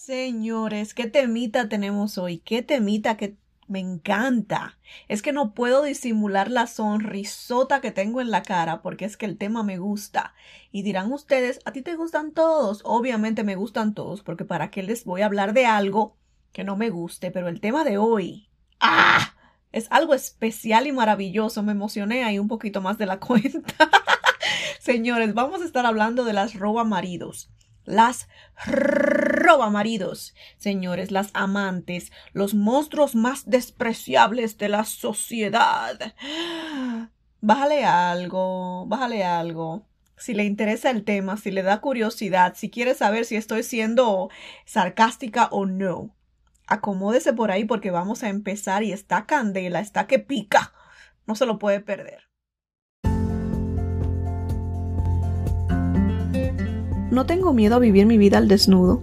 Señores, qué temita tenemos hoy, qué temita que me encanta. Es que no puedo disimular la sonrisota que tengo en la cara porque es que el tema me gusta. Y dirán ustedes, ¿a ti te gustan todos? Obviamente me gustan todos porque para qué les voy a hablar de algo que no me guste, pero el tema de hoy, ¡ah! Es algo especial y maravilloso. Me emocioné ahí un poquito más de la cuenta. Señores, vamos a estar hablando de las roba maridos las maridos, señores, las amantes, los monstruos más despreciables de la sociedad. Bájale algo, bájale algo. Si le interesa el tema, si le da curiosidad, si quiere saber si estoy siendo sarcástica o no, acomódese por ahí porque vamos a empezar y está candela, está que pica. No se lo puede perder. No tengo miedo a vivir mi vida al desnudo,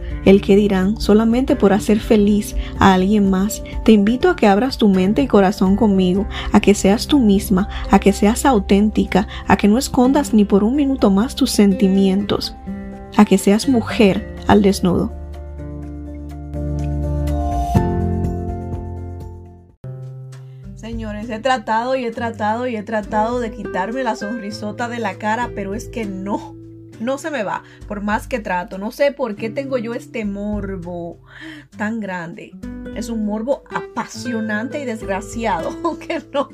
el que dirán solamente por hacer feliz a alguien más. Te invito a que abras tu mente y corazón conmigo, a que seas tú misma, a que seas auténtica, a que no escondas ni por un minuto más tus sentimientos, a que seas mujer al desnudo. Señores, he tratado y he tratado y he tratado de quitarme la sonrisota de la cara, pero es que no no se me va, por más que trato. No sé por qué tengo yo este morbo tan grande. Es un morbo apasionante y desgraciado que no,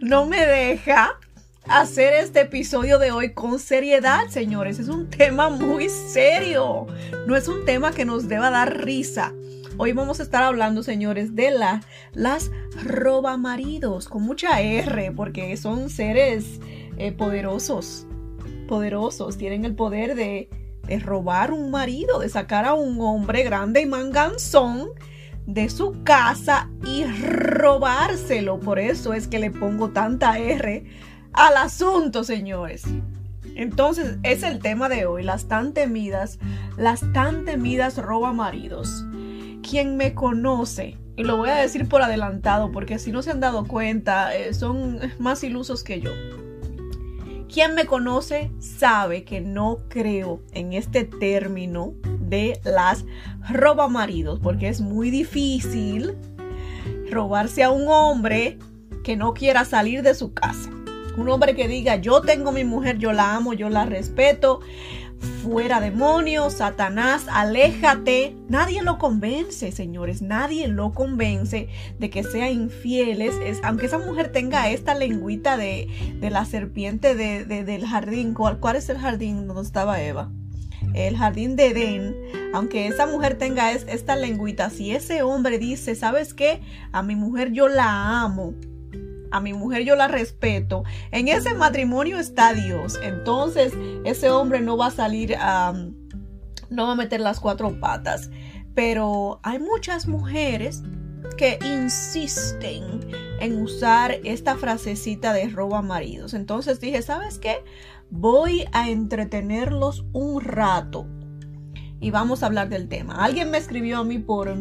no me deja hacer este episodio de hoy con seriedad, señores. Es un tema muy serio. No es un tema que nos deba dar risa. Hoy vamos a estar hablando, señores, de la, las robamaridos, con mucha R, porque son seres eh, poderosos poderosos tienen el poder de, robar un marido, de sacar a un hombre grande y manganzón de su casa y robárselo. Por eso es que le pongo tanta R al asunto, señores. Entonces, es el tema de hoy, las tan temidas, las tan temidas roba maridos. Quien me conoce, y lo voy a decir por adelantado, porque si no se han dado cuenta, eh, son más ilusos que yo. Quien me conoce sabe que no creo en este término de las robamaridos, porque es muy difícil robarse a un hombre que no quiera salir de su casa. Un hombre que diga, yo tengo mi mujer, yo la amo, yo la respeto, Fuera demonios, Satanás, aléjate. Nadie lo convence, señores, nadie lo convence de que sea infieles. Es, aunque esa mujer tenga esta lengüita de, la serpiente del jardín, ¿cuál, ¿cuál es el jardín donde estaba Eva? el jardín de Edén, aunque esa mujer tenga esta lengüita, si ese hombre dice, ¿sabes qué? A mi mujer yo la amo, a mi mujer yo la respeto, en ese matrimonio está Dios. Entonces ese hombre no va a salir a... no va a meter las cuatro patas. Pero hay muchas mujeres que insisten en usar esta frasecita de roba maridos. Entonces dije, ¿sabes qué? Voy a entretenerlos un rato y vamos a hablar del tema. Alguien me escribió a mí por,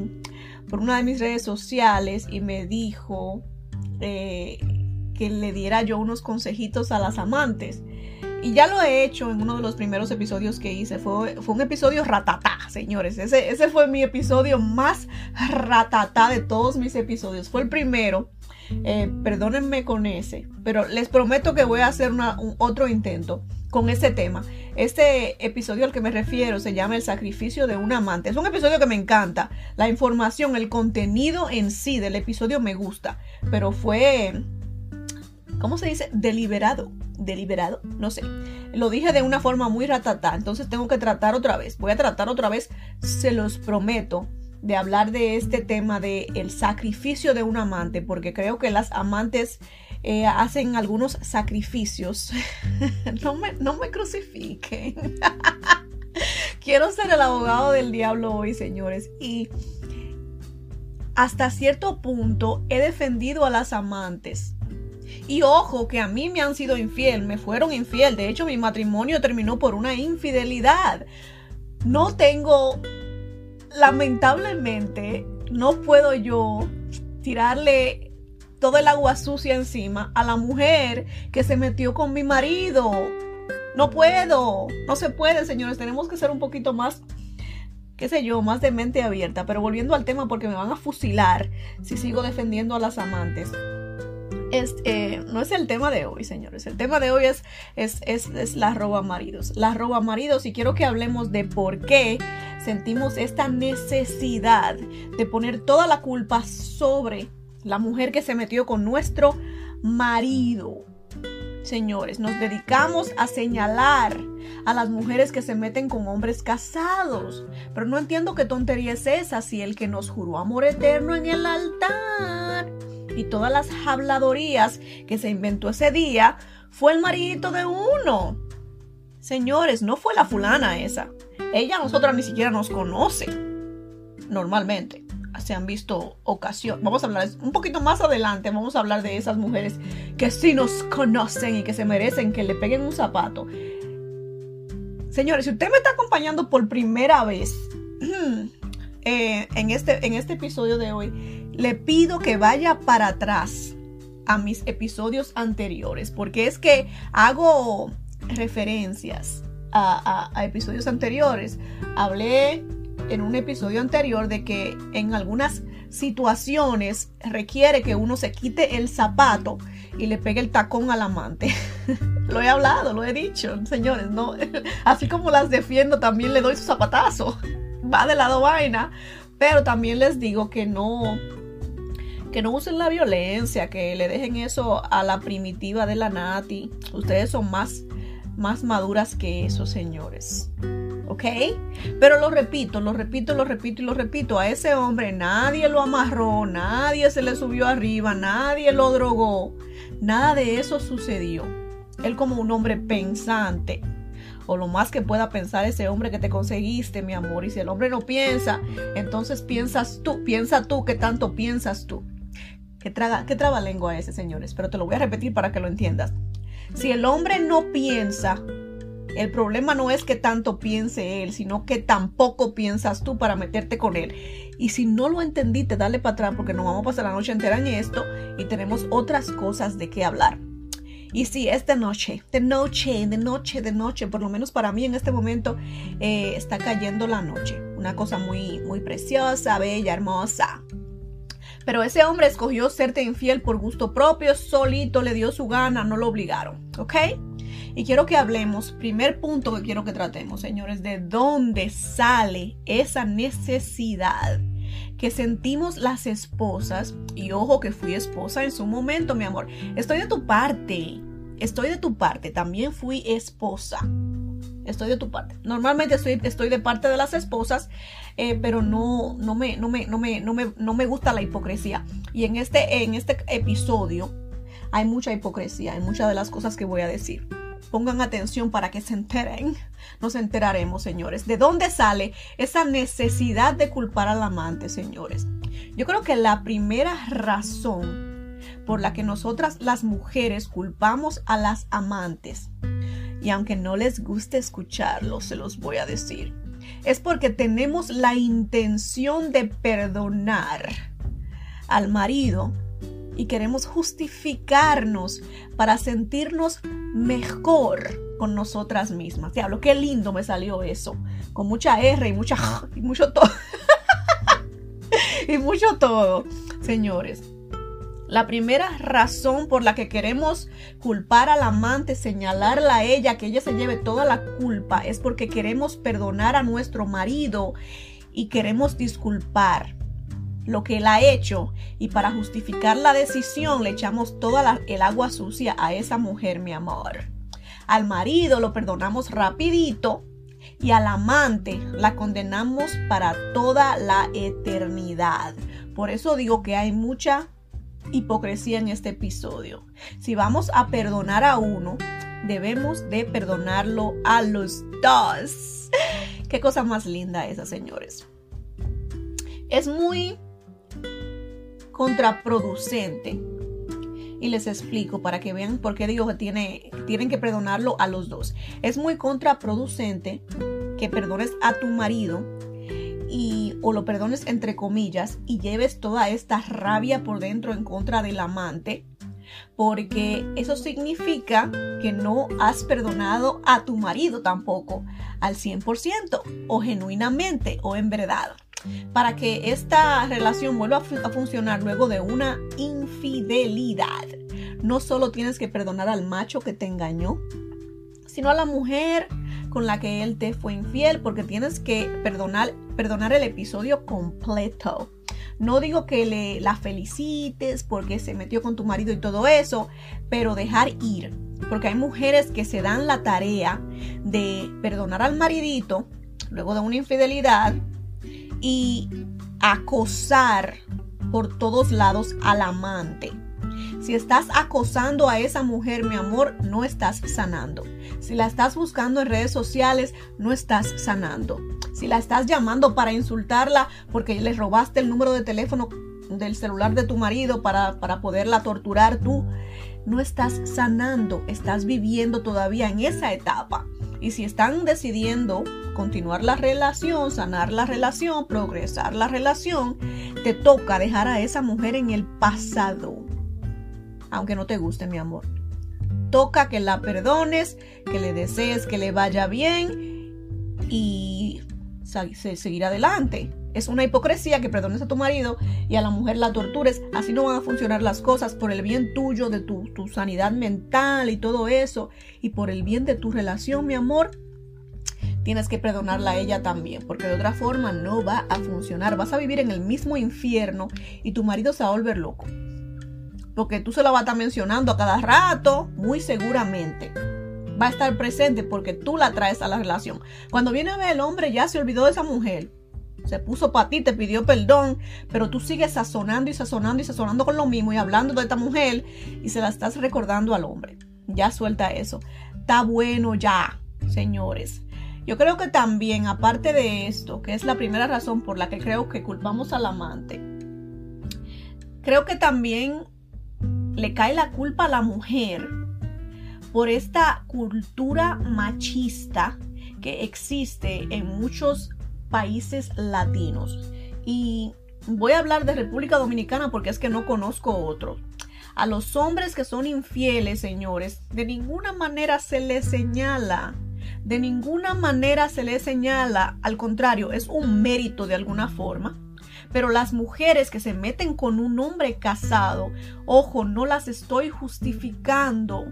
por una de mis redes sociales y me dijo eh, que le diera yo unos consejitos a las amantes. Y ya lo he hecho en uno de los primeros episodios que hice. Fue, fue un episodio ratatá, señores. Ese, ese fue mi episodio más ratatá de todos mis episodios. Fue el primero. Eh, perdónenme con ese. Pero les prometo que voy a hacer un otro intento con ese tema. Este episodio al que me refiero se llama El sacrificio de un amante. Es un episodio que me encanta. La información, el contenido en sí del episodio me gusta. Pero fue, ¿cómo se dice? Deliberado. Deliberado, no sé. Lo dije de una forma muy ratata. Entonces tengo que tratar otra vez. Voy a tratar otra vez, se los prometo de hablar de este tema de el sacrificio de un amante, porque creo que las amantes eh, hacen algunos sacrificios. no, me, no me crucifiquen. Quiero ser el abogado del diablo hoy, señores. Y hasta cierto punto he defendido a las amantes. Y ojo que a mí me han sido infiel, me fueron infiel. De hecho, mi matrimonio terminó por una infidelidad. No tengo, lamentablemente, no puedo yo tirarle todo el agua sucia encima a la mujer que se metió con mi marido. No puedo, no se puede, señores. Tenemos que ser un poquito más qué sé yo, más de mente abierta. Pero volviendo al tema, porque me van a fusilar si sigo defendiendo a las amantes. Eh, no es el tema de hoy, señores. El tema de hoy es, es, es, la roba maridos. La roba maridos y quiero que hablemos de por qué sentimos esta necesidad de poner toda la culpa sobre la mujer que se metió con nuestro marido. Señores, nos dedicamos a señalar a las mujeres que se meten con hombres casados. Pero no entiendo qué tontería es esa si el que nos juró amor eterno en el altar y todas las habladorías que se inventó ese día fue el maridito de uno. Señores, no fue la fulana esa. Ella a nosotras ni siquiera nos conoce. Normalmente. Se han visto ocasiones. Vamos a hablar un poquito más adelante. Vamos a hablar de esas mujeres que sí nos conocen y que se merecen que le peguen un zapato. Señores, si usted me está acompañando por primera vez eh, en, este, en este episodio de hoy, le pido que vaya para atrás a mis episodios anteriores, porque es que hago referencias a, episodios anteriores. Hablé en un episodio anterior de que en algunas situaciones requiere que uno se quite el zapato y le pegue el tacón al amante. lo he hablado, lo he dicho, señores, no, así como las defiendo, también le doy su zapatazo. Va de lado vaina, pero también les digo que no que no usen la violencia, que le dejen eso a la primitiva de la Nati. Ustedes son más, más maduras que eso, señores. ¿Ok? Pero lo repito, lo repito, lo repito y lo repito. A ese hombre nadie lo amarró, nadie se le subió arriba, nadie lo drogó. Nada de eso sucedió. Él como un hombre pensante, o lo más que pueda pensar ese hombre que te conseguiste, mi amor. Y si el hombre no piensa, entonces piensas tú, piensa tú que tanto piensas tú. ¿Qué, traga, qué traba lengua ese, señores? Pero te lo voy a repetir para que lo entiendas. Si el hombre no piensa, el problema no es que tanto piense él, sino que tampoco piensas tú para meterte con él. Y si no lo entendiste, dale para atrás porque nos vamos a pasar la noche entera en esto y tenemos otras cosas de qué hablar. Y si es de noche, de noche, de noche, de noche, por lo menos para mí en este momento eh, está cayendo la noche. Una cosa muy, muy preciosa, bella, hermosa. Pero ese hombre escogió serte infiel por gusto propio, solito le dio su gana, no lo obligaron, ¿ok? Y quiero que hablemos, primer punto que quiero que tratemos, señores, de dónde sale esa necesidad que sentimos las esposas, y ojo que fui esposa en su momento, mi amor, estoy de tu parte, estoy de tu parte, también fui esposa estoy de tu parte. Normalmente estoy, estoy de parte de las esposas, eh, pero no, no, me, no, me, no, me, no, me, no me gusta la hipocresía. Y en este, en este episodio hay mucha hipocresía en muchas de las cosas que voy a decir. Pongan atención para que se enteren. Nos enteraremos, señores. ¿De dónde sale esa necesidad de culpar al amante, señores? Yo creo que la primera razón por la que nosotras las mujeres culpamos a las amantes y aunque no les guste escucharlo, se los voy a decir. Es porque tenemos la intención de perdonar al marido y queremos justificarnos para sentirnos mejor con nosotras mismas. Diablo, qué lindo me salió eso. Con mucha R y mucha y mucho todo. y mucho todo, señores. La primera razón por la que queremos culpar al amante, señalarla a ella, que ella se lleve toda la culpa, es porque queremos perdonar a nuestro marido y queremos disculpar lo que él ha hecho y para justificar la decisión le echamos toda el agua sucia a esa mujer, mi amor. Al marido lo perdonamos rapidito y al amante la condenamos para toda la eternidad. Por eso digo que hay mucha hipocresía en este episodio. Si vamos a perdonar a uno, debemos de perdonarlo a los dos. Qué cosa más linda esa, señores. Es muy contraproducente y les explico para que vean por qué digo que tiene, tienen que perdonarlo a los dos. Es muy contraproducente que perdones a tu marido y o lo perdones entre comillas y lleves toda esta rabia por dentro en contra del amante porque eso significa que no has perdonado a tu marido tampoco al 100% o genuinamente o en verdad. Para que esta relación vuelva a, funcionar luego de una infidelidad, no solo tienes que perdonar al macho que te engañó, sino a la mujer con la que él te fue infiel, porque tienes que perdonar, perdonar el episodio completo. No digo que le, la felicites porque se metió con tu marido y todo eso, pero dejar ir. Porque hay mujeres que se dan la tarea de perdonar al maridito luego de una infidelidad y acosar por todos lados al amante. Si estás acosando a esa mujer, mi amor, no estás sanando. Si la estás buscando en redes sociales, no estás sanando. Si la estás llamando para insultarla porque le robaste el número de teléfono del celular de tu marido para, para poderla torturar tú, no estás sanando, estás viviendo todavía en esa etapa. Y si están decidiendo continuar la relación, sanar la relación, progresar la relación, te toca dejar a esa mujer en el pasado aunque no te guste, mi amor. Toca que la perdones, que le desees que le vaya bien y seguir adelante. Es una hipocresía que perdones a tu marido y a la mujer la tortures. Así no van a funcionar las cosas por el bien tuyo, de tu, tu sanidad mental y todo eso. Y por el bien de tu relación, mi amor, tienes que perdonarla a ella también, porque de otra forma no va a funcionar. Vas a vivir en el mismo infierno y tu marido se va a volver loco porque tú se lo vas a estar mencionando a cada rato, muy seguramente. Va a estar presente porque tú la traes a la relación. Cuando viene a ver el hombre ya se olvidó de esa mujer. Se puso para ti, te pidió perdón, pero tú sigues sazonando y sazonando y sazonando con lo mismo y hablando de esta mujer y se la estás recordando al hombre. Ya suelta eso. Está bueno ya, señores. Yo creo que también, aparte de esto, que es la primera razón por la que creo que culpamos al amante, creo que también le cae la culpa a la mujer por esta cultura machista que existe en muchos países latinos. Y voy a hablar de República Dominicana porque es que no conozco otro. A los hombres que son infieles, señores, de ninguna manera se les señala. De ninguna manera se les señala. Al contrario, es un mérito de alguna forma pero las mujeres que se meten con un hombre casado, ojo, no las estoy justificando.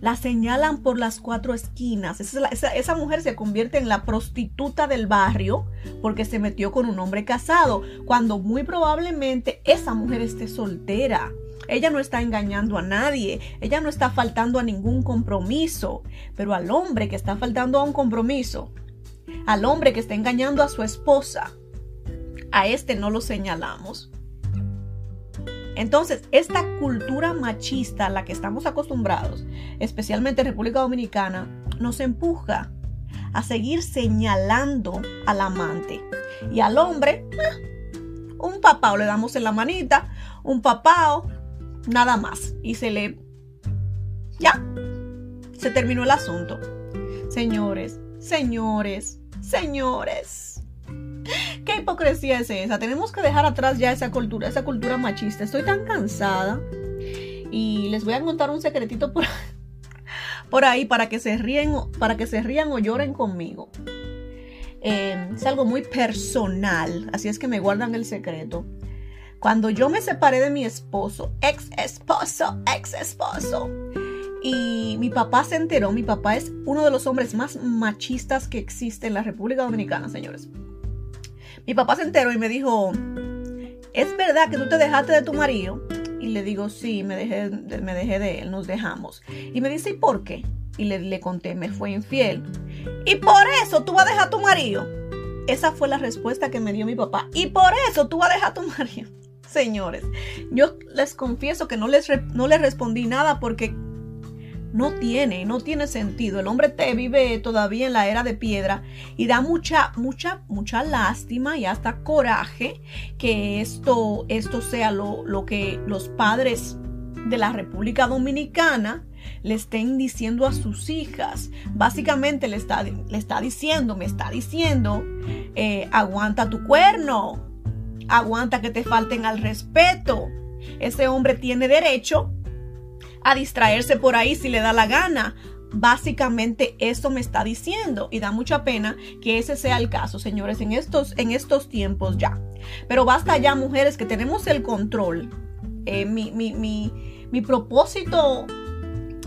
La señalan por las cuatro esquinas. Esa, mujer se convierte en la prostituta del barrio porque se metió con un hombre casado, cuando muy probablemente esa mujer esté soltera. Ella no está engañando a nadie, ella no está faltando a ningún compromiso, pero al hombre que está faltando a un compromiso, al hombre que está engañando a su esposa, a este no lo señalamos. Entonces, esta cultura machista a la que estamos acostumbrados, especialmente en República Dominicana, nos empuja a seguir señalando al amante. Y al hombre, eh, un papao le damos en la manita, un papao, nada más. Y se le... Ya, se terminó el asunto. Señores, señores, señores. ¿Qué hipocresía es esa? Tenemos que dejar atrás ya esa cultura, esa cultura machista. Estoy tan cansada. Y les voy a contar un secretito por, por ahí para que se ríen, para que se rían o lloren conmigo. Eh, es algo muy personal, así es que me guardan el secreto. Cuando yo me separé de mi esposo, ex esposo, ex esposo, y mi papá se enteró, mi papá es uno de los hombres más machistas que existe en la República Dominicana, señores. Mi papá se enteró y me dijo, ¿es verdad que tú te dejaste de tu marido? Y le digo, sí, me dejé, me dejé de él, nos dejamos. Y me dice, ¿y por qué? Y le, le conté, me fue infiel. Y por eso tú vas a dejar a tu marido. Esa fue la respuesta que me dio mi papá. Y por eso tú vas a dejar a tu marido. Señores, yo les confieso que no les, no les respondí nada porque no tiene, no tiene sentido. El hombre te vive todavía en la era de piedra y da mucha, mucha, mucha lástima y hasta coraje que esto, esto sea lo, lo que los padres de la República Dominicana le estén diciendo a sus hijas. Básicamente le está, le está diciendo, me está diciendo, eh, aguanta tu cuerno, aguanta que te falten al respeto. Ese hombre tiene derecho a distraerse por ahí si le da la gana. Básicamente eso me está diciendo y da mucha pena que ese sea el caso, señores, en estos, en estos tiempos ya. Pero basta ya, mujeres, que tenemos el control. Eh, mi, mi, mi, mi propósito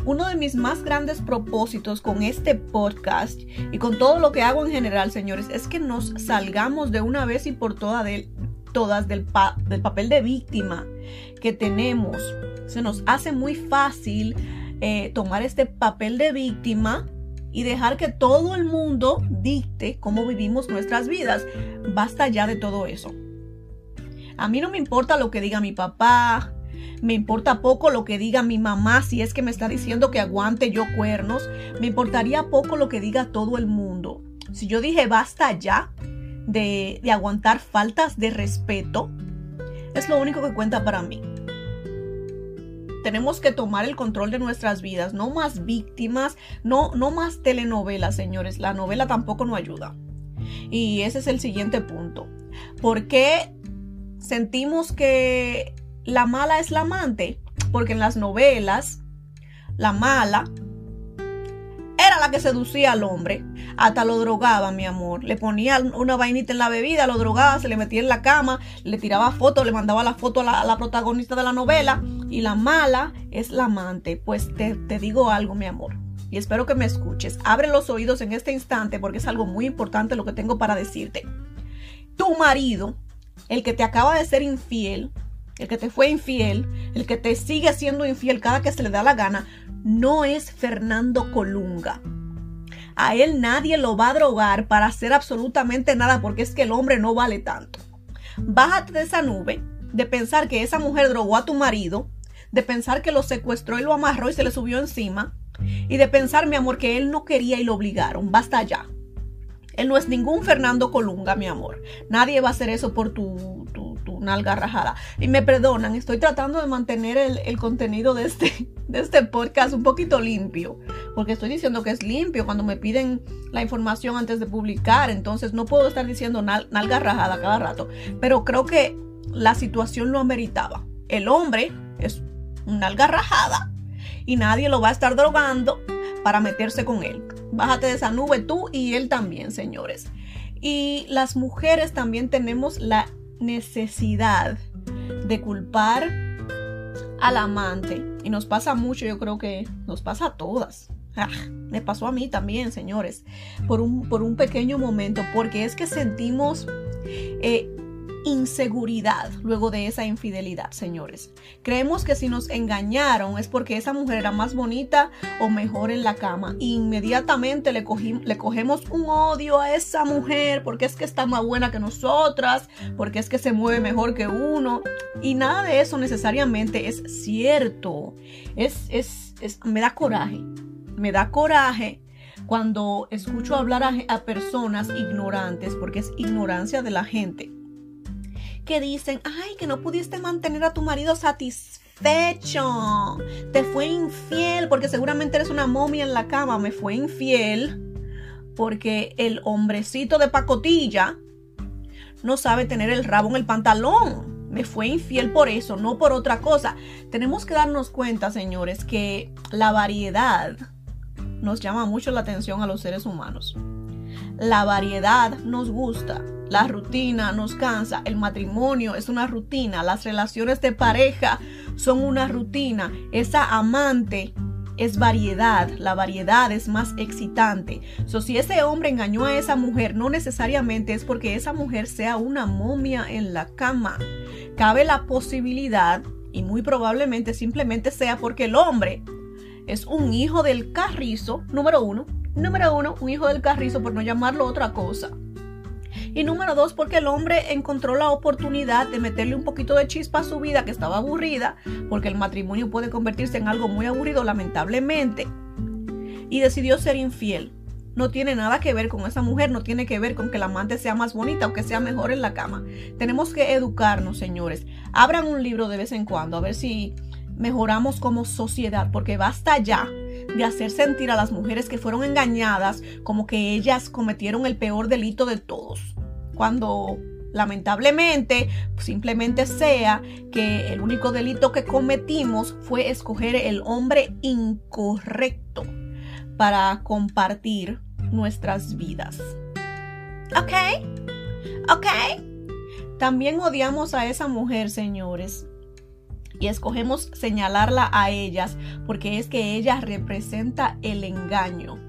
uno de mis más grandes propósitos con este podcast y con todo lo que hago en general, señores, es que nos salgamos de una vez y por todas del, todas del, del papel de víctima que tenemos. Se nos hace muy fácil eh, tomar este papel de víctima y dejar que todo el mundo dicte cómo vivimos nuestras vidas. Basta ya de todo eso. A mí no me importa lo que diga mi papá, me importa poco lo que diga mi mamá si es que me está diciendo que aguante yo cuernos. Me importaría poco lo que diga todo el mundo. Si yo dije basta ya de, de aguantar faltas de respeto, es lo único que cuenta para mí. Tenemos que tomar el control de nuestras vidas, no más víctimas, no, no más telenovelas, señores. La novela tampoco nos ayuda. Y ese es el siguiente punto. ¿Por qué sentimos que la mala es la amante, porque en las novelas, la mala era la que seducía al hombre. Hasta lo drogaba, mi amor. Le ponía una vainita en la bebida, lo drogaba, se le metía en la cama, le tiraba fotos, le mandaba la foto a la, protagonista de la novela. Y la mala es la amante. Pues te, te digo algo, mi amor. Y espero que me escuches. Abre los oídos en este instante porque es algo muy importante lo que tengo para decirte. Tu marido, el que te acaba de ser infiel, el que te fue infiel, el que te sigue siendo infiel cada que se le da la gana, no es Fernando Colunga. A él nadie lo va a drogar para hacer absolutamente nada porque es que el hombre no vale tanto. Bájate de esa nube de pensar que esa mujer drogó a tu marido, de pensar que lo secuestró y lo amarró y se le subió encima, y de pensar, mi amor, que él no quería y lo obligaron. Basta ya. Él no es ningún Fernando Colunga, mi amor. Nadie va a hacer eso por tu, tu, tu nalga rajada. Y me perdonan, estoy tratando de mantener el, contenido de este, de este podcast un poquito limpio. Porque estoy diciendo que es limpio cuando me piden la información antes de publicar. Entonces no puedo estar diciendo nalga rajada cada rato. Pero creo que la situación lo ameritaba. El hombre es una nalga rajada y nadie lo va a estar drogando para meterse con él. Bájate de esa nube tú y él también, señores. Y las mujeres también tenemos la necesidad de culpar al amante. Y nos pasa mucho, yo creo que nos pasa a todas. Ah, me pasó a mí también, señores, por un, por un pequeño momento, porque es que sentimos eh, inseguridad luego de esa infidelidad, señores. Creemos que si nos engañaron es porque esa mujer era más bonita o mejor en la cama. inmediatamente le, le cogemos un odio a esa mujer porque es que está más buena que nosotras, porque es que se mueve mejor que uno. Y nada de eso necesariamente es cierto. Es, es, es me da coraje. Me da coraje cuando escucho hablar a, personas ignorantes, porque es ignorancia de la gente, que dicen, ay, que no pudiste mantener a tu marido satisfecho, te fue infiel, porque seguramente eres una momia en la cama, me fue infiel, porque el hombrecito de pacotilla no sabe tener el rabo en el pantalón. Me fue infiel por eso, no por otra cosa. Tenemos que darnos cuenta, señores, que la variedad nos llama mucho la atención a los seres humanos. La variedad nos gusta. La rutina nos cansa, el matrimonio es una rutina, las relaciones de pareja son una rutina, esa amante es variedad, la variedad es más excitante. So, si ese hombre engañó a esa mujer, no necesariamente es porque esa mujer sea una momia en la cama. Cabe la posibilidad, y muy probablemente simplemente sea porque el hombre es un hijo del carrizo, número uno. Número uno, un hijo del carrizo, por no llamarlo otra cosa. Y número dos, porque el hombre encontró la oportunidad de meterle un poquito de chispa a su vida que estaba aburrida, porque el matrimonio puede convertirse en algo muy aburrido, lamentablemente, y decidió ser infiel. No tiene nada que ver con esa mujer, no tiene que ver con que la amante sea más bonita o que sea mejor en la cama. Tenemos que educarnos, señores. Abran un libro de vez en cuando, a ver si mejoramos como sociedad, porque basta ya de hacer sentir a las mujeres que fueron engañadas como que ellas cometieron el peor delito de todos, cuando lamentablemente simplemente sea que el único delito que cometimos fue escoger el hombre incorrecto para compartir nuestras vidas. ¿Ok? ¿Ok? También odiamos a esa mujer, señores. Y escogemos señalarla a ellas porque es que ella representa el engaño.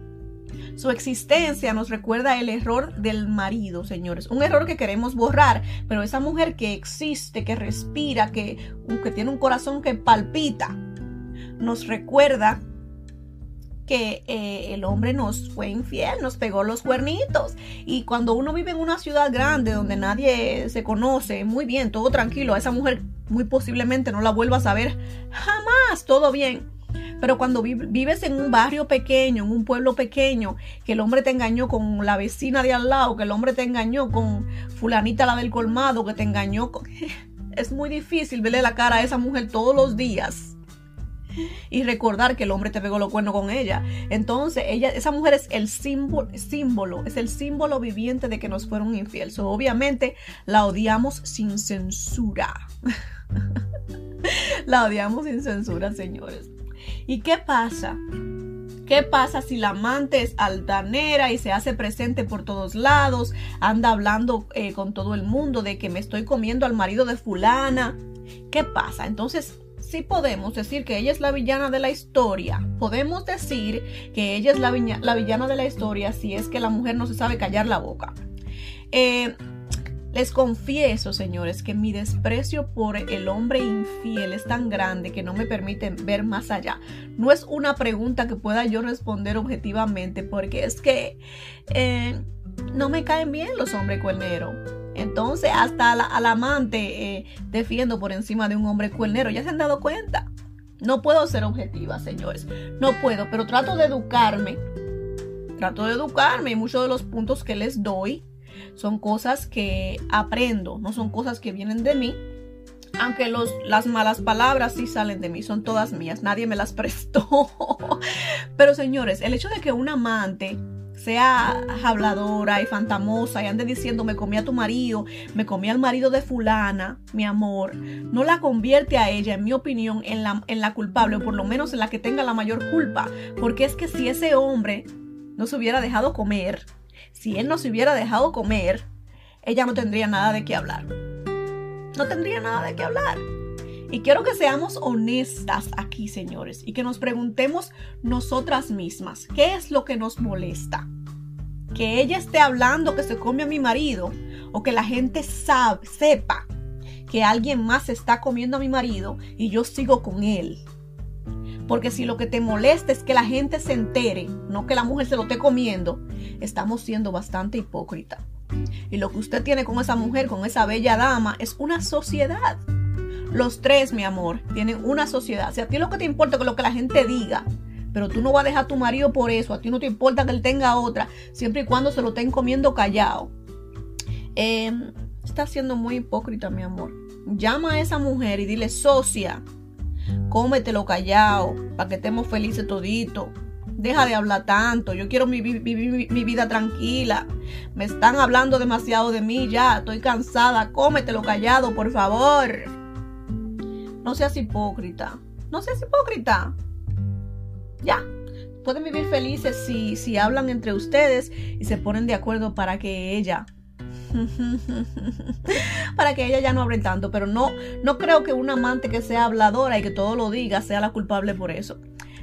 Su existencia nos recuerda el error del marido, señores. Un error que queremos borrar, pero esa mujer que existe, que respira, que, que tiene un corazón que palpita, nos recuerda que eh, el hombre nos fue infiel, nos pegó los cuernitos. Y cuando uno vive en una ciudad grande donde nadie se conoce, muy bien, todo tranquilo, a esa mujer muy posiblemente no la vuelvas a ver jamás, todo bien. Pero cuando vives en un barrio pequeño, en un pueblo pequeño, que el hombre te engañó con la vecina de al lado, que el hombre te engañó con fulanita la del colmado, que te engañó con... Es muy difícil verle la cara a esa mujer todos los días y recordar que el hombre te pegó los cuernos con ella. Entonces, ella, esa mujer es el símbolo, símbolo, es el símbolo viviente de que nos fueron infieles. obviamente la odiamos sin censura. la odiamos sin censura, señores. ¿Y qué pasa? ¿Qué pasa si la amante es altanera y se hace presente por todos lados? Anda hablando eh, con todo el mundo de que me estoy comiendo al marido de fulana. ¿Qué pasa? Entonces, sí podemos decir que ella es la villana de la historia. Podemos decir que ella es la, la villana de la historia si es que la mujer no se sabe callar la boca. Eh, les confieso, señores, que mi desprecio por el hombre infiel es tan grande que no me permite ver más allá. No es una pregunta que pueda yo responder objetivamente, porque es que eh, no me caen bien los hombres cuerneros. Entonces, hasta al amante eh, defiendo por encima de un hombre cuernero. ¿Ya se han dado cuenta? No puedo ser objetiva, señores. No puedo, pero trato de educarme. Trato de educarme y muchos de los puntos que les doy son cosas que aprendo, no son cosas que vienen de mí. Aunque los, las malas palabras sí salen de mí, son todas mías, nadie me las prestó. Pero señores, el hecho de que un amante sea habladora y fantamosa y ande diciendo me comí a tu marido, me comí al marido de fulana, mi amor, no la convierte a ella, en mi opinión, en la, en la culpable, o por lo menos en la que tenga la mayor culpa. Porque es que si ese hombre no se hubiera dejado comer, si él no se hubiera dejado comer, ella no tendría nada de qué hablar. No tendría nada de qué hablar. Y quiero que seamos honestas aquí, señores, y que nos preguntemos nosotras mismas, ¿qué es lo que nos molesta? Que ella esté hablando que se come a mi marido o que la gente sabe, sepa que alguien más está comiendo a mi marido y yo sigo con él. Porque si lo que te molesta es que la gente se entere, no que la mujer se lo esté comiendo, estamos siendo bastante hipócritas. Y lo que usted tiene con esa mujer, con esa bella dama, es una sociedad. Los tres, mi amor, tienen una sociedad. Si a ti lo que te importa es lo que la gente diga, pero tú no vas a dejar a tu marido por eso, a ti no te importa que él tenga otra, siempre y cuando se lo estén comiendo callado. Em, está siendo muy hipócrita, mi amor. Llama a esa mujer y dile, socia, cómetelo callado, para que estemos felices todito. Deja de hablar tanto, yo quiero vivir mi, vida tranquila. Me están hablando demasiado de mí ya, estoy cansada, cómetelo callado, por favor. No seas hipócrita. No seas hipócrita. Ya. Pueden vivir felices si, si hablan entre ustedes y se ponen de acuerdo para que ella para que ella ya no hable tanto, pero no, no creo que una amante que sea habladora y que todo lo diga sea la culpable por eso.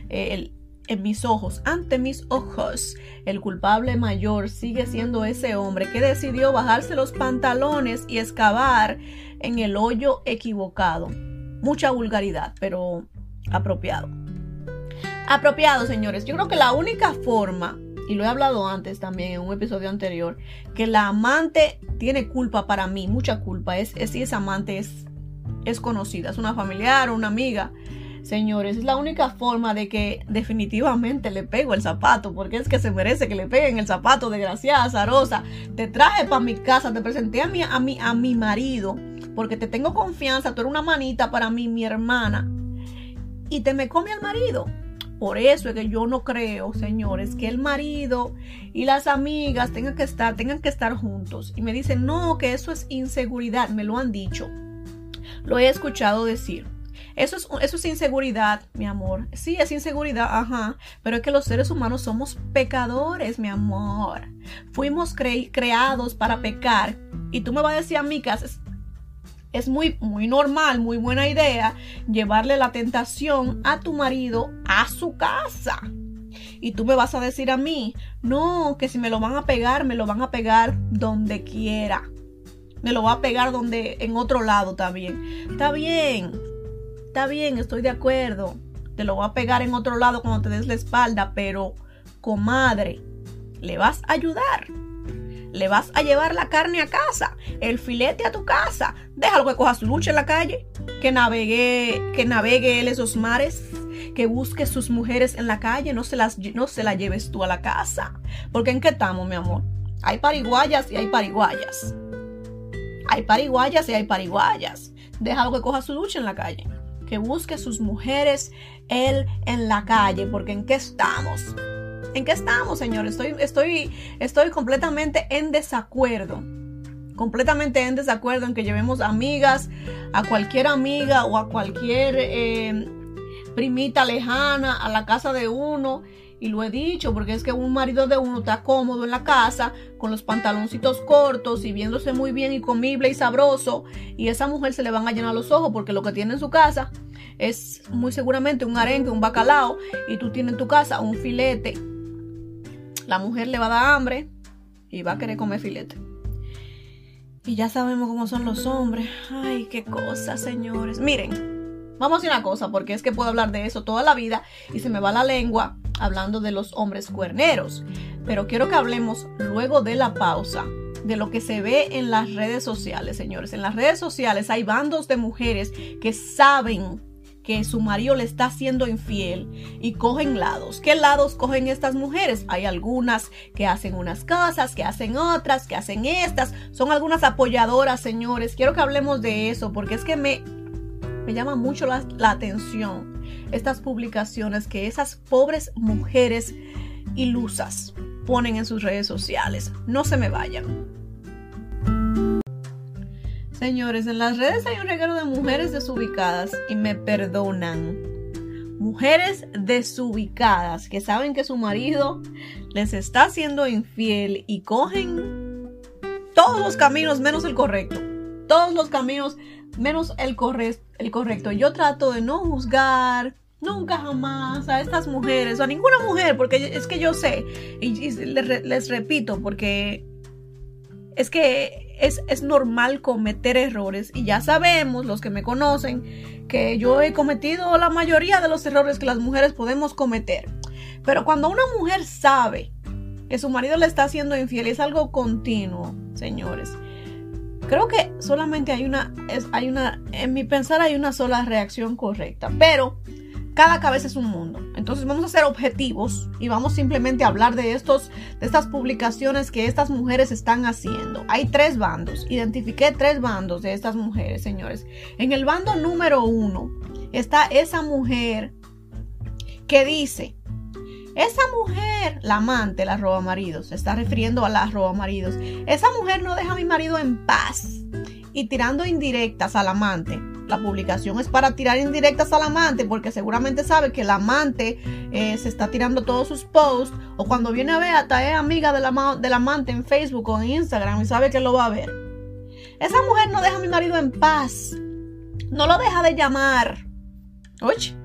Eh, en mis ojos, ante mis ojos, el culpable mayor sigue siendo ese hombre que decidió bajarse los pantalones y excavar en el hoyo equivocado mucha vulgaridad, pero apropiado. Apropiado, señores. Yo creo que la única forma, y lo he hablado antes también en un episodio anterior, que la amante tiene culpa para mí, mucha culpa, es, si esa amante es, es conocida, es una familiar o una amiga. Señores, es la única forma de que definitivamente le pego el zapato, porque es que se merece que le peguen el zapato, desgraciada, zarosa. Te traje para mi casa, te presenté a mi, a mi, a mi marido porque te tengo confianza, tú eres una manita para mí, mi hermana. y te me come al marido. Por eso es que yo no creo, señores, que el marido y las amigas tengan que estar, tengan que estar juntos. Y me dicen, no, que eso es inseguridad, me lo han dicho. Lo he escuchado decir. Eso es, eso es inseguridad, mi amor. Sí, es inseguridad, ajá. Pero es que los seres humanos somos pecadores, mi amor. Fuimos creados para pecar. Y tú me vas a decir a mí es muy, muy normal, muy buena idea llevarle la tentación a tu marido a su casa. Y tú me vas a decir a mí, no, que si me lo van a pegar, me lo van a pegar donde quiera. Me lo va a pegar donde, en otro lado también. Está bien, está bien, estoy de acuerdo. Te lo va a pegar en otro lado cuando te des la espalda, pero, comadre, le vas a ayudar. Le vas a llevar la carne a casa, el filete a tu casa. Déjalo que coja su lucha en la calle, que navegue, que navegue él esos mares, que busque sus mujeres en la calle, no se las no se lleves tú a la casa. Porque en qué estamos, mi amor? Hay pariguayas y hay pariguayas. Hay pariguayas y hay pariguayas. Déjalo que coja su lucha en la calle. Que busque sus mujeres él en la calle, porque en qué estamos. ¿En qué estamos, señor? Estoy, estoy, estoy completamente en desacuerdo. Completamente en desacuerdo en que llevemos amigas, a cualquier amiga o a cualquier eh, primita lejana a la casa de uno. Y lo he dicho, porque es que un marido de uno está cómodo en la casa, con los pantaloncitos cortos y viéndose muy bien y comible y sabroso. Y esa mujer se le van a llenar los ojos porque lo que tiene en su casa es muy seguramente un arenque, un bacalao. Y tú tienes en tu casa un filete la mujer le va a dar hambre y va a querer comer filete. Y ya sabemos cómo son los hombres. Ay, qué cosa, señores. Miren, vamos a una cosa, porque es que puedo hablar de eso toda la vida y se me va la lengua hablando de los hombres cuerneros. Pero quiero que hablemos luego de la pausa de lo que se ve en las redes sociales, señores. En las redes sociales hay bandos de mujeres que saben que su marido le está siendo infiel y cogen lados. ¿Qué lados cogen estas mujeres? Hay algunas que hacen unas cosas, que hacen otras, que hacen estas. Son algunas apoyadoras, señores. Quiero que hablemos de eso porque es que me, me llama mucho la, la atención estas publicaciones que esas pobres mujeres ilusas ponen en sus redes sociales. No se me vayan. Señores, en las redes hay un regalo de mujeres desubicadas y me perdonan. Mujeres desubicadas que saben que su marido les está haciendo infiel y cogen todos los caminos menos el correcto. Todos los caminos menos el, el correcto. Yo trato de no juzgar, nunca jamás a estas mujeres o a ninguna mujer, porque es que yo sé, y, les, repito, porque es que es, es, normal cometer errores y ya sabemos, los que me conocen, que yo he cometido la mayoría de los errores que las mujeres podemos cometer. Pero cuando una mujer sabe que su marido le está haciendo infiel es algo continuo, señores, creo que solamente hay una, es, hay una, en mi pensar hay una sola reacción correcta. Pero cada cabeza es un mundo. Entonces vamos a ser objetivos y vamos simplemente a hablar de, estos, de estas publicaciones que estas mujeres están haciendo. Hay tres bandos. Identifiqué tres bandos de estas mujeres, señores. En el bando número uno está esa mujer que dice, esa mujer, la amante, la roba maridos, se está refiriendo a la roba maridos. Esa mujer no deja a mi marido en paz y tirando indirectas al amante la publicación es para tirar indirectas al amante porque seguramente sabe que el amante eh, se está tirando todos sus posts o cuando viene a ver hasta es amiga del, del amante en Facebook o en Instagram y sabe que lo va a ver. Esa mujer no deja a mi marido en paz. No lo deja de llamar. Oye,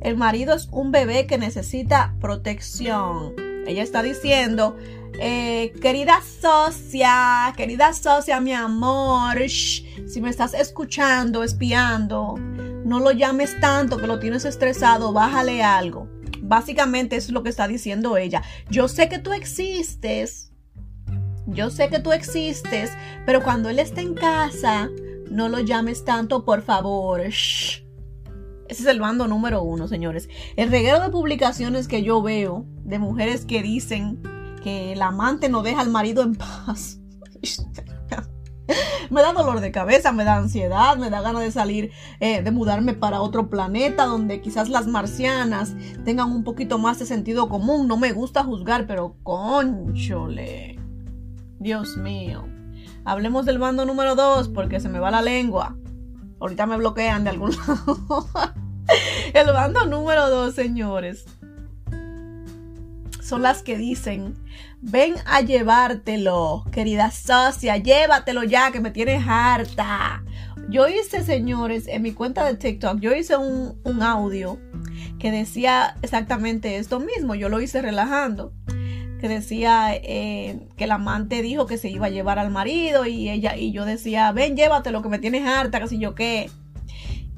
el marido es un bebé que necesita protección. Ella está diciendo, eh, querida socia, querida socia, mi amor, si me estás escuchando, espiando, no lo llames tanto que lo tienes estresado, bájale algo. Básicamente eso es lo que está diciendo ella. Yo sé que tú existes, yo sé que tú existes, pero cuando él esté en casa, no lo llames tanto, por favor. Ese es el bando número uno, señores. El reguero de publicaciones que yo veo de mujeres que dicen que el amante no deja al marido en paz. me da dolor de cabeza, me da ansiedad, me da ganas de salir, eh, de mudarme para otro planeta donde quizás las marcianas tengan un poquito más de sentido común. No me gusta juzgar, pero conchole. Dios mío. Hablemos del bando número 2 porque se me va la lengua. Ahorita me bloquean de algún lado. El bando número 2, señores. Son las que dicen, ven a llevártelo, querida socia, llévatelo ya que me tienes harta. Yo hice, señores, en mi cuenta de TikTok, yo hice un, un audio que decía exactamente esto mismo. Yo lo hice relajando que decía eh, que el amante dijo que se iba a llevar al marido y ella y yo decía, ven, llévatelo que me tienes harta, casi yo qué.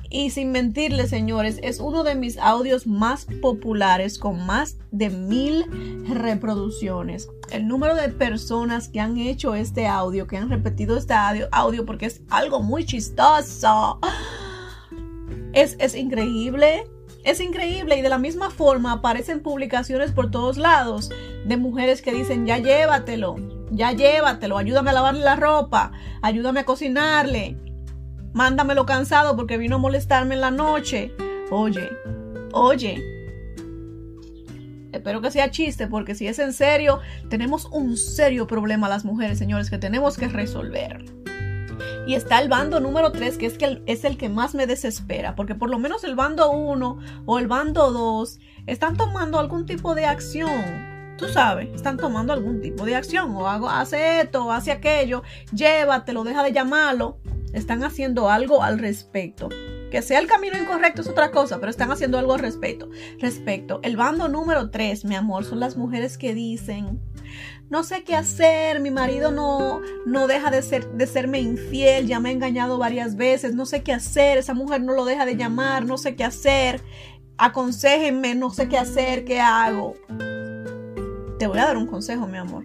Y sin mentirles, señores, es uno de mis audios más populares con más de mil reproducciones. El número de personas que han hecho este audio, que han repetido este audio, porque es algo muy chistoso. Es, es increíble. Es increíble y de la misma forma aparecen publicaciones por todos lados de mujeres que dicen, ya llévatelo, ya llévatelo, ayúdame a lavarle la ropa, ayúdame a cocinarle, mándamelo cansado porque vino a molestarme en la noche. Oye, oye. Espero que sea chiste porque si es en serio, tenemos un serio problema las mujeres, señores, que tenemos que resolver. Y está el bando número 3, que es, que es el que más me desespera, porque por lo menos el bando 1 o el bando 2 están tomando algún tipo de acción. Tú sabes, están tomando algún tipo de acción. O hago, hace esto, o hace aquello, llévatelo, deja de llamarlo. Están haciendo algo al respecto. Que sea el camino incorrecto es otra cosa, pero están haciendo algo al respecto. Respecto. El bando número 3, mi amor, son las mujeres que dicen, no sé qué hacer, mi marido no, no deja de, ser, de serme infiel, ya me ha engañado varias veces, no sé qué hacer, esa mujer no lo deja de llamar, no sé qué hacer, aconséjenme, no sé qué hacer, qué hago. Te voy a dar un consejo, mi amor.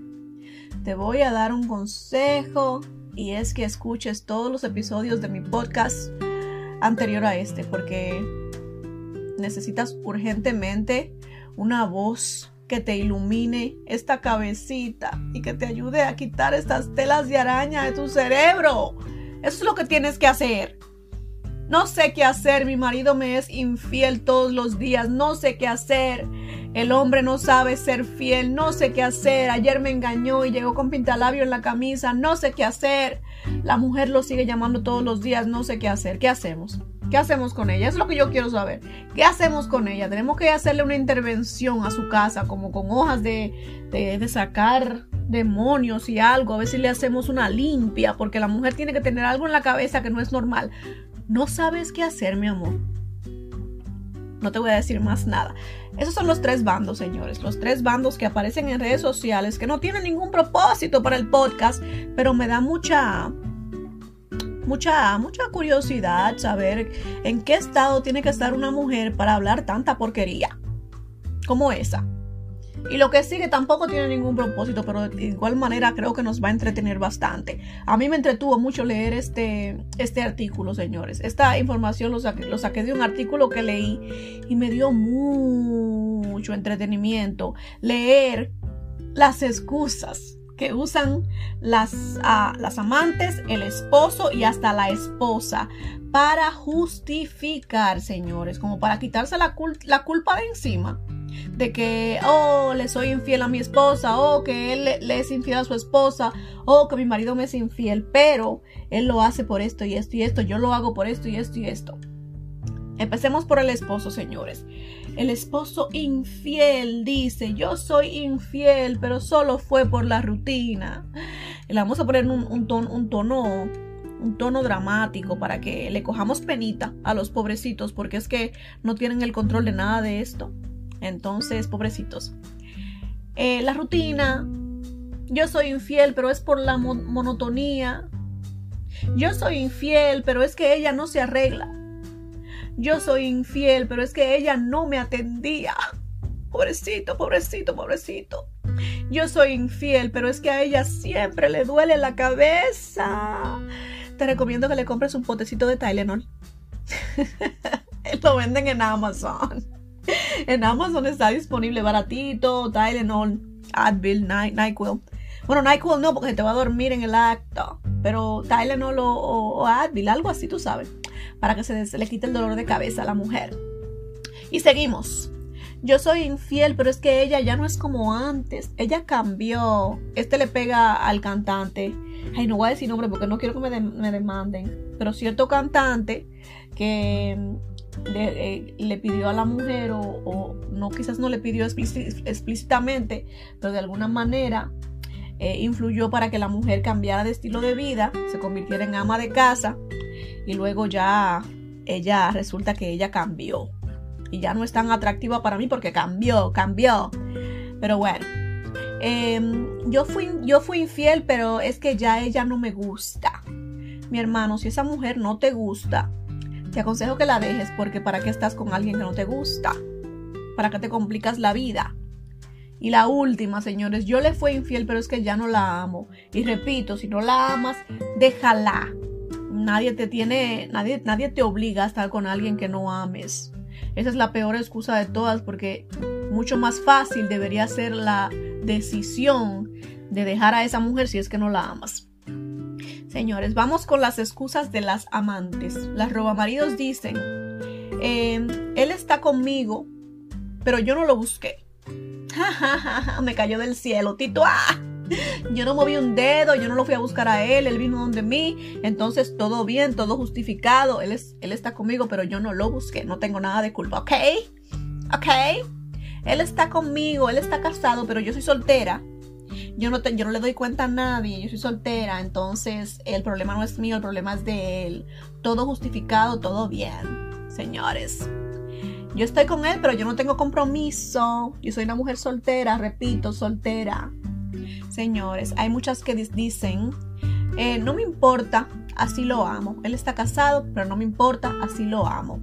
Te voy a dar un consejo y es que escuches todos los episodios de mi podcast anterior a este porque necesitas urgentemente una voz que te ilumine esta cabecita y que te ayude a quitar estas telas de araña de tu cerebro. Eso es lo que tienes que hacer. No sé qué hacer, mi marido me es infiel todos los días, no sé qué hacer. El hombre no sabe ser fiel, no sé qué hacer. Ayer me engañó y llegó con pintalabio en la camisa, no sé qué hacer. La mujer lo sigue llamando todos los días, no sé qué hacer. ¿Qué hacemos? ¿Qué hacemos con ella? Es lo que yo quiero saber. ¿Qué hacemos con ella? Tenemos que hacerle una intervención a su casa, como con hojas de, de, sacar demonios y algo. A ver si le hacemos una limpia, porque la mujer tiene que tener algo en la cabeza que no es normal. No sabes qué hacer, mi amor. No te voy a decir más nada. Esos son los tres bandos, señores. Los tres bandos que aparecen en redes sociales, que no tienen ningún propósito para el podcast, pero me da mucha mucha, mucha curiosidad saber en qué estado tiene que estar una mujer para hablar tanta porquería como esa. Y lo que sigue tampoco tiene ningún propósito, pero de igual manera creo que nos va a entretener bastante. A mí me entretuvo mucho leer este, este artículo, señores. Esta información lo saqué, lo saqué de un artículo que leí y me dio mucho entretenimiento. Leer las excusas que usan las, ah, las amantes, el esposo y hasta la esposa para justificar, señores, como para quitarse la, la culpa de encima de que, oh, le soy infiel a mi esposa, o que él le, es infiel a su esposa, o que mi marido me es infiel, pero él lo hace por esto y esto y esto, yo lo hago por esto y esto y esto. Empecemos por el esposo, señores. El esposo infiel dice, yo soy infiel, pero solo fue por la rutina. Le vamos a poner un, tono, un tono un tono dramático para que le cojamos penita a los pobrecitos porque es que no tienen el control de nada de esto. Entonces, pobrecitos. Eh, la rutina. Yo soy infiel, pero es por la monotonía. Yo soy infiel, pero es que ella no se arregla yo soy infiel, pero es que ella no me atendía. Pobrecito, pobrecito, pobrecito. Yo soy infiel, pero es que a ella siempre le duele la cabeza. Te recomiendo que le compres un potecito de Tylenol. Lo venden en Amazon. En Amazon está disponible baratito, Tylenol, Advil, NyQuil. Bueno, NyQuil no, porque te va a dormir en el acto. pero Tylenol o, Advil, algo así, tú sabes, para que se, le quite el dolor de cabeza a la mujer. Y seguimos. Yo soy infiel, pero es que ella ya no es como antes. Ella cambió. Este le pega al cantante. Ay, no voy a decir nombre porque no quiero que me, me demanden. Pero cierto cantante que eh, le pidió a la mujer o, no quizás no le pidió explícitamente, pero de alguna manera eh, influyó para que la mujer cambiara de estilo de vida, se convirtiera en ama de casa y luego ya ella resulta que ella cambió y ya no es tan atractiva para mí porque cambió, cambió. Pero bueno, em, yo, fui, yo fui infiel, pero es que ya ella no me gusta. Mi hermano, si esa mujer no te gusta, te aconsejo que la dejes porque para qué estás con alguien que no te gusta. Para qué te complicas la vida. Y la última, señores, yo le fui infiel, pero es que ya no la amo. Y repito, si no la amas, déjala. Nadie te tiene, nadie, nadie te obliga a estar con alguien que no ames. Esa es la peor excusa de todas porque mucho más fácil debería ser la decisión de dejar a esa mujer si es que no la amas. Señores, vamos con las excusas de las amantes. Las robamaridos dicen, em, él está conmigo, pero yo no lo busqué. Me cayó del cielo, Tito. ¡ah! Yo no moví un dedo, yo no lo fui a buscar a él, él vino donde mí, entonces todo bien, todo justificado, él, es, él está conmigo, pero yo no lo busqué, no tengo nada de culpa, ¿ok? ¿Ok? Él está conmigo, él está casado, pero yo soy soltera yo no, yo no le doy cuenta a nadie, yo soy soltera, entonces el problema no es mío, el problema es de él. Todo justificado, todo bien, señores. Yo estoy con él, pero yo no tengo compromiso. Yo soy una mujer soltera, repito, soltera. Señores, hay muchas que dicen, eh, no me importa, así lo amo. Él está casado, pero no me importa, así lo amo.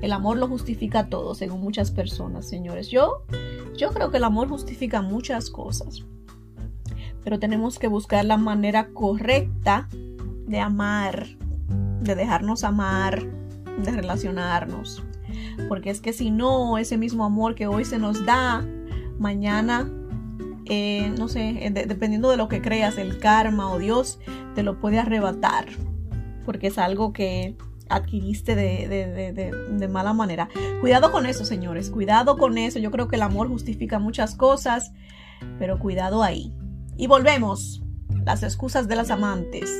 El amor lo justifica todo, según muchas personas, señores. Yo, yo creo que el amor justifica muchas cosas pero tenemos que buscar la manera correcta de amar, de dejarnos amar, de relacionarnos. Porque es que si no, ese mismo amor que hoy se nos da, mañana, eh, no sé, dependiendo de lo que creas, el karma o Dios te lo puede arrebatar. Porque es algo que adquiriste de, de, mala manera. Cuidado con eso, señores. Cuidado con eso. Yo creo que el amor justifica muchas cosas, pero cuidado ahí. Y volvemos. Las excusas de las amantes.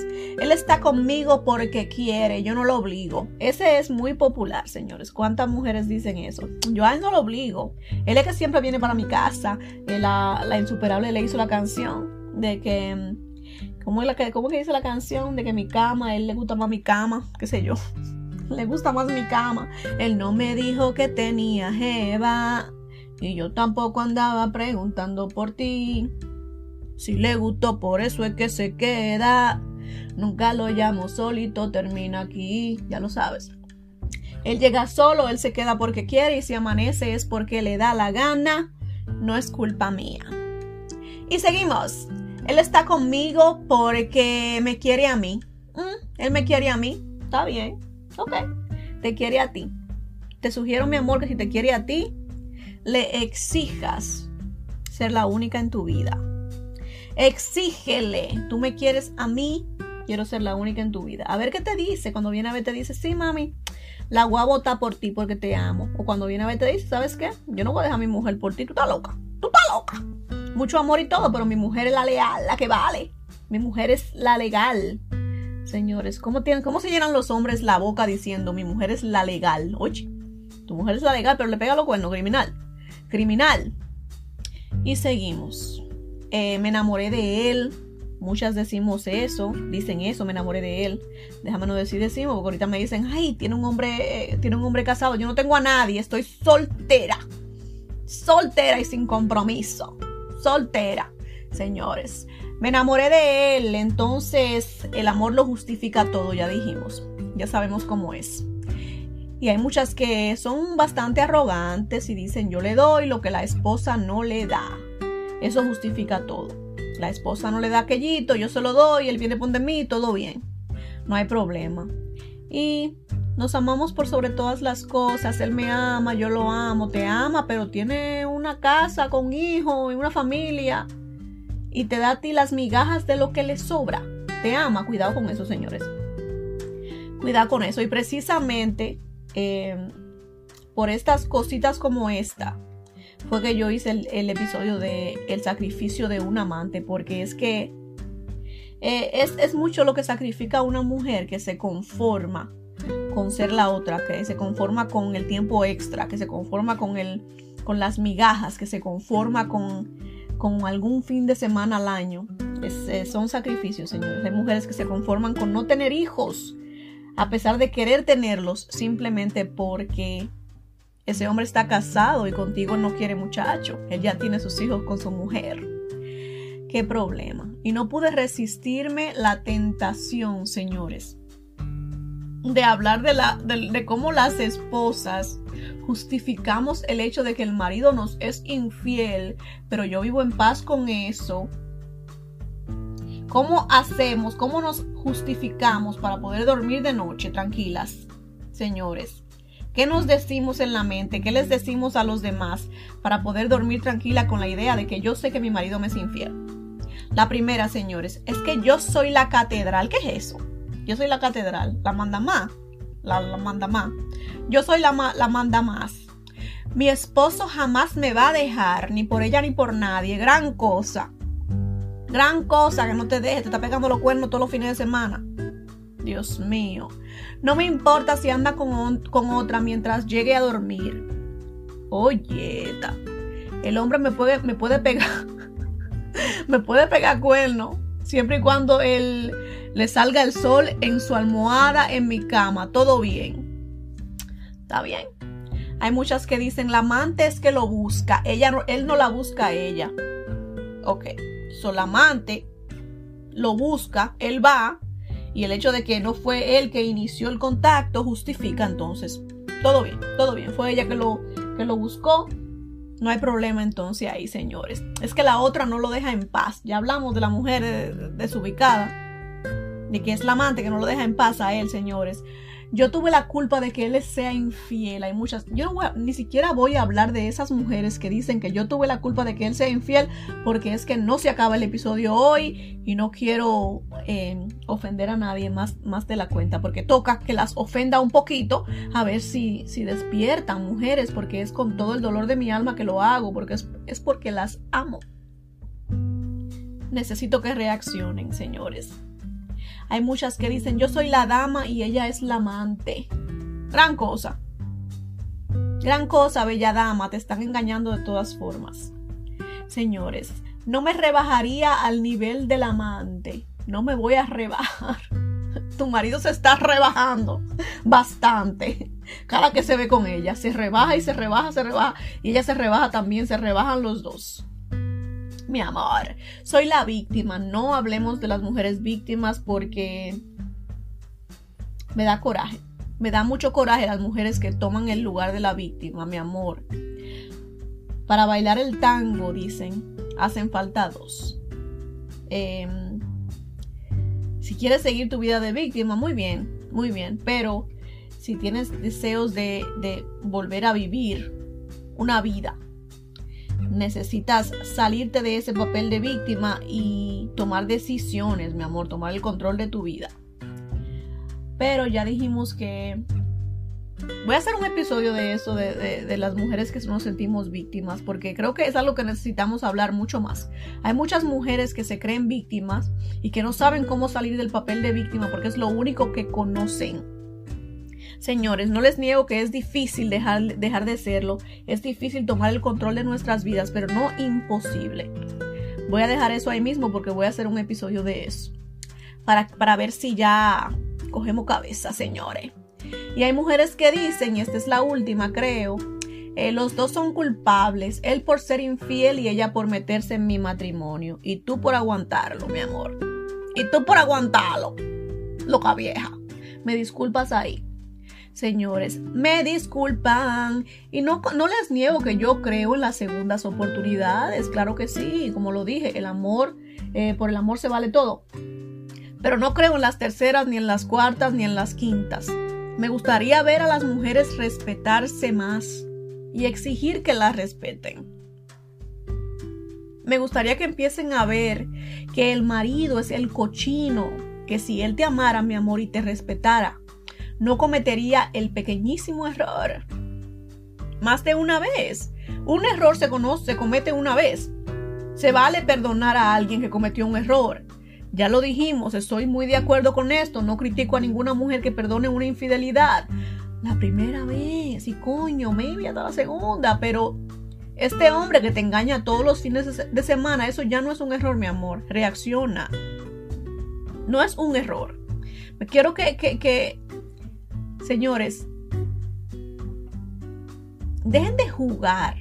Él está conmigo porque quiere, yo no lo obligo. Ese es muy popular, señores. ¿Cuántas mujeres dicen eso? Yo a él no lo obligo. Él es que siempre viene para mi casa. Eh, la, la insuperable le hizo la canción de que ¿Cómo, es la que, ¿Cómo que dice la canción? De que mi cama, él le gusta más mi cama, qué sé yo. le gusta más mi cama. Él no me dijo que tenía jeva. Y yo tampoco andaba preguntando por ti. Si le gustó, por eso es que se queda. Nunca lo llamo solito, termina aquí, ya lo sabes. Él llega solo, él se queda porque quiere y si amanece es porque le da la gana. No es culpa mía. Y seguimos. Él está conmigo porque me quiere a mí. Mm, él me quiere a mí. Está bien. Ok. Te quiere a ti. Te sugiero, mi amor, que si te quiere a ti, le exijas ser la única en tu vida. Exígele. Tú me quieres a mí, quiero ser la única en tu vida. A ver qué te dice. Cuando viene a ver te dice, sí, mami, la voy a votar por ti porque te amo. O cuando viene a ver te dice, ¿sabes qué? Yo no voy a dejar a mi mujer por ti. Tú estás loca. Tú estás loca. Mucho amor y todo, pero mi mujer es la leal, la que vale. Mi mujer es la legal. Señores, ¿cómo, tienen, ¿cómo se llenan los hombres la boca diciendo mi mujer es la legal? Oye, tu mujer es la legal, pero le pega los cuernos, criminal. Criminal. Y seguimos. Eh, me enamoré de él. Muchas decimos eso, dicen eso, me enamoré de él. Déjame no decir decimos, porque ahorita me dicen, ay, tiene un hombre, eh, tiene un hombre casado. Yo no tengo a nadie, estoy soltera. Soltera y sin compromiso. Soltera, señores. Me enamoré de él, entonces el amor lo justifica todo, ya dijimos. Ya sabemos cómo es. Y hay muchas que son bastante arrogantes y dicen, yo le doy lo que la esposa no le da. Eso justifica todo. La esposa no le da aquellito, yo se lo doy, él viene por de mí, todo bien. No hay problema. Y nos amamos por sobre todas las cosas. Él me ama, yo lo amo, te ama, pero tiene una casa con hijos y una familia. Y te da a ti las migajas de lo que le sobra. te ama. Cuidado con eso, señores. Cuidado con eso. Y precisamente eh, por estas cositas como esta, fue que yo hice el, episodio de el sacrificio de un amante, porque es que eh, es, es, mucho lo que sacrifica una mujer que se conforma con ser la otra, que se conforma con el tiempo extra, que se conforma con, el, con las migajas, que se conforma con, con algún fin de semana al año. Eh, son sacrificios, señores. Hay mujeres que se conforman con no tener hijos, a pesar de querer tenerlos, simplemente porque ese hombre está casado y contigo no quiere muchacho. Él ya tiene sus hijos con su mujer. ¿Qué problema? Y no pude resistirme la tentación, señores, de hablar de, la, de, cómo las esposas justificamos el hecho de que el marido nos es infiel, pero yo vivo en paz con eso. ¿Cómo hacemos, cómo nos justificamos para poder dormir de noche tranquilas, señores? ¿Qué nos decimos en la mente? ¿Qué les decimos a los demás para poder dormir tranquila con la idea de que yo sé que mi marido me es infiel? La primera, señores, es que yo soy la catedral. ¿Qué es eso? Yo soy la catedral, la manda más. La, manda más. Yo soy la, la manda más. Mi esposo jamás me va a dejar, ni por ella ni por nadie. Gran cosa. Gran cosa que no te deje, te está pegando los cuernos todos los fines de semana. Dios mío. No me importa si anda con, con otra mientras llegue a dormir. Oye, el hombre me puede, me puede pegar. me puede pegar cuerno. Siempre y cuando él le salga el sol en su almohada, en mi cama, todo bien. Está bien. Hay muchas que dicen, la amante es que lo busca, ella él no la busca a ella. Ok, so la amante lo busca, él va, y el hecho de que no fue él que inició el contacto justifica entonces, todo bien, todo bien, fue ella que lo, que lo buscó, no hay problema entonces ahí, señores. Es que la otra no lo deja en paz. Ya hablamos de la mujer desubicada de que es la amante que no lo deja en paz a él, señores. Yo tuve la culpa de que él sea infiel. Hay muchas. Yo no ni siquiera voy a hablar de esas mujeres que dicen que yo tuve la culpa de que él sea infiel, porque es que no se acaba el episodio hoy y no quiero eh, ofender a nadie más, más de la cuenta, porque toca que las ofenda un poquito a ver si, si despiertan mujeres, porque es con todo el dolor de mi alma que lo hago, porque es, es porque las amo. Necesito que reaccionen, señores. Hay muchas que dicen, yo soy la dama y ella es la amante. Gran cosa. Gran cosa, bella dama, te están engañando de todas formas. Señores, no me rebajaría al nivel del amante. No me voy a rebajar. Tu marido se está rebajando bastante. Cada que se ve con ella, se rebaja y se rebaja, se rebaja. Y ella se rebaja también, se rebajan los dos mi amor, soy la víctima. No hablemos de las mujeres víctimas porque me da coraje. Me da mucho coraje las mujeres que toman el lugar de la víctima, mi amor. Para bailar el tango, dicen, hacen falta dos. Em, si quieres seguir tu vida de víctima, muy bien, muy bien. Pero si tienes deseos de, de volver a vivir una vida necesitas salirte de ese papel de víctima y tomar decisiones, mi amor, tomar el control de tu vida. Pero ya dijimos que voy a hacer un episodio de eso, de, las mujeres que nos sentimos víctimas, porque creo que es algo que necesitamos hablar mucho más. Hay muchas mujeres que se creen víctimas y que no saben cómo salir del papel de víctima porque es lo único que conocen. Señores, no les niego que es difícil dejar, dejar de serlo, es difícil tomar el control de nuestras vidas, pero no imposible. Voy a dejar eso ahí mismo porque voy a hacer un episodio de eso. Para, para ver si ya cogemos cabeza, señores. Y hay mujeres que dicen, y esta es la última, creo, eh, los dos son culpables, él por ser infiel y ella por meterse en mi matrimonio. Y tú por aguantarlo, mi amor. Y tú por aguantarlo, loca vieja. Me disculpas ahí señores, me disculpan. Y no, no les niego que yo creo en las segundas oportunidades, claro que sí, como lo dije, el amor, eh, por el amor se vale todo. Pero no creo en las terceras, ni en las cuartas, ni en las quintas. Me gustaría ver a las mujeres respetarse más y exigir que las respeten. Me gustaría que empiecen a ver que el marido es el cochino que si él te amara, mi amor, y te respetara, no cometería el pequeñísimo error. Más de una vez. Un error se conoce, se comete una vez. Se vale perdonar a alguien que cometió un error. Ya lo dijimos, estoy muy de acuerdo con esto. No critico a ninguna mujer que perdone una infidelidad. La primera vez, y coño, maybe hasta la segunda, pero este hombre que te engaña todos los fines de semana, eso ya no es un error, mi amor. Reacciona. No es un error. Me quiero que, que, que señores, dejen de jugar.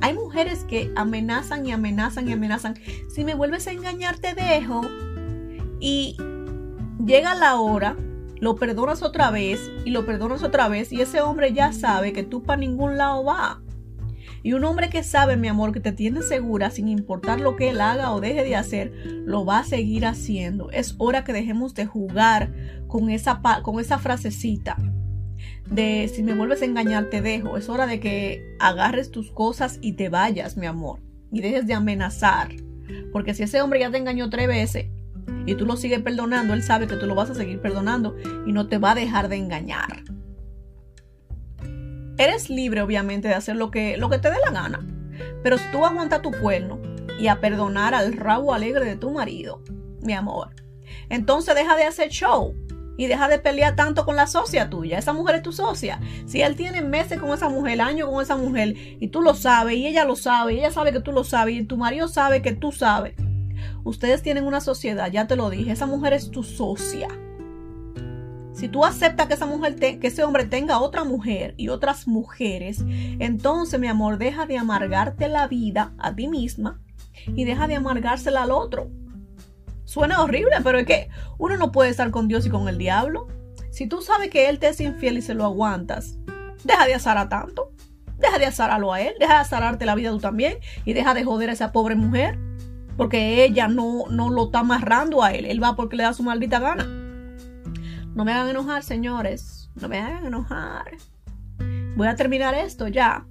Hay mujeres que amenazan y amenazan y amenazan. Si me vuelves a engañar, te dejo. Y llega la hora, lo perdonas otra vez y lo perdonas otra vez. Y ese hombre ya sabe que tú para ningún lado va. Y un hombre que sabe, mi amor, que te tiene segura, sin importar lo que él haga o deje de hacer, lo va a seguir haciendo. Es hora que dejemos de jugar con esa, con esa frasecita de si me vuelves a engañar te dejo. Es hora de que agarres tus cosas y te vayas, mi amor. Y dejes de amenazar. Porque si ese hombre ya te engañó tres veces y tú lo sigues perdonando, él sabe que tú lo vas a seguir perdonando y no te va a dejar de engañar. Eres libre, obviamente, de hacer lo que, lo que te dé la gana. Pero si tú aguantas tu cuerno y a perdonar al rabo alegre de tu marido, mi amor, entonces deja de hacer show y deja de pelear tanto con la socia tuya. Esa mujer es tu socia. Si él tiene meses con esa mujer, años con esa mujer, y tú lo sabes, y ella lo sabe, y ella sabe que tú lo sabes, y tu marido sabe que tú sabes. Ustedes tienen una sociedad, ya te lo dije, esa mujer es tu socia. Si tú aceptas que esa mujer que ese hombre tenga otra mujer y otras mujeres, entonces, mi amor, deja de amargarte la vida a ti misma y deja de amargársela al otro. Suena horrible, pero es que uno no puede estar con Dios y con el diablo. Si tú sabes que él te es infiel y se lo aguantas, deja de azar tanto. Deja de azararlo a él, deja de azararte la vida tú también y deja de joder a esa pobre mujer. Porque ella no, no lo está amarrando a él. Él va porque le da su maldita gana. No me hagan enojar, señores. No me hagan enojar. Voy a terminar esto ya.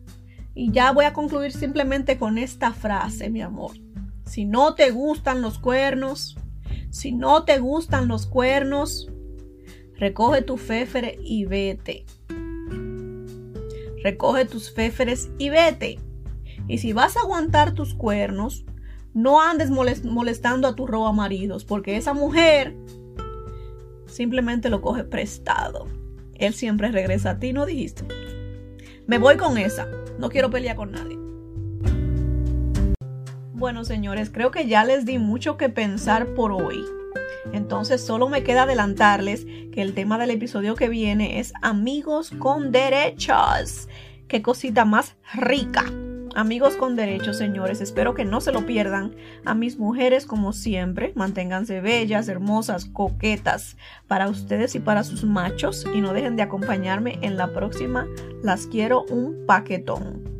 Y ya voy a concluir simplemente con esta frase, mi amor. Si no te gustan los cuernos, si no te gustan los cuernos, recoge tu féfere y vete. Recoge tus féferes y vete. Y si vas a aguantar tus cuernos, no andes molestando a tu roba maridos, porque esa mujer simplemente lo coge prestado. Él siempre regresa a ti, ¿no dijiste? Me voy con esa. No quiero pelear con nadie. Bueno, señores, creo que ya les di mucho que pensar por hoy. Entonces solo me queda adelantarles que el tema del episodio que viene es amigos con derechos. Qué cosita más rica. Amigos con derechos, señores, espero que no se lo pierdan. A mis mujeres, como siempre, manténganse bellas, hermosas, coquetas para ustedes y para sus machos y no dejen de acompañarme en la próxima. Las quiero un paquetón.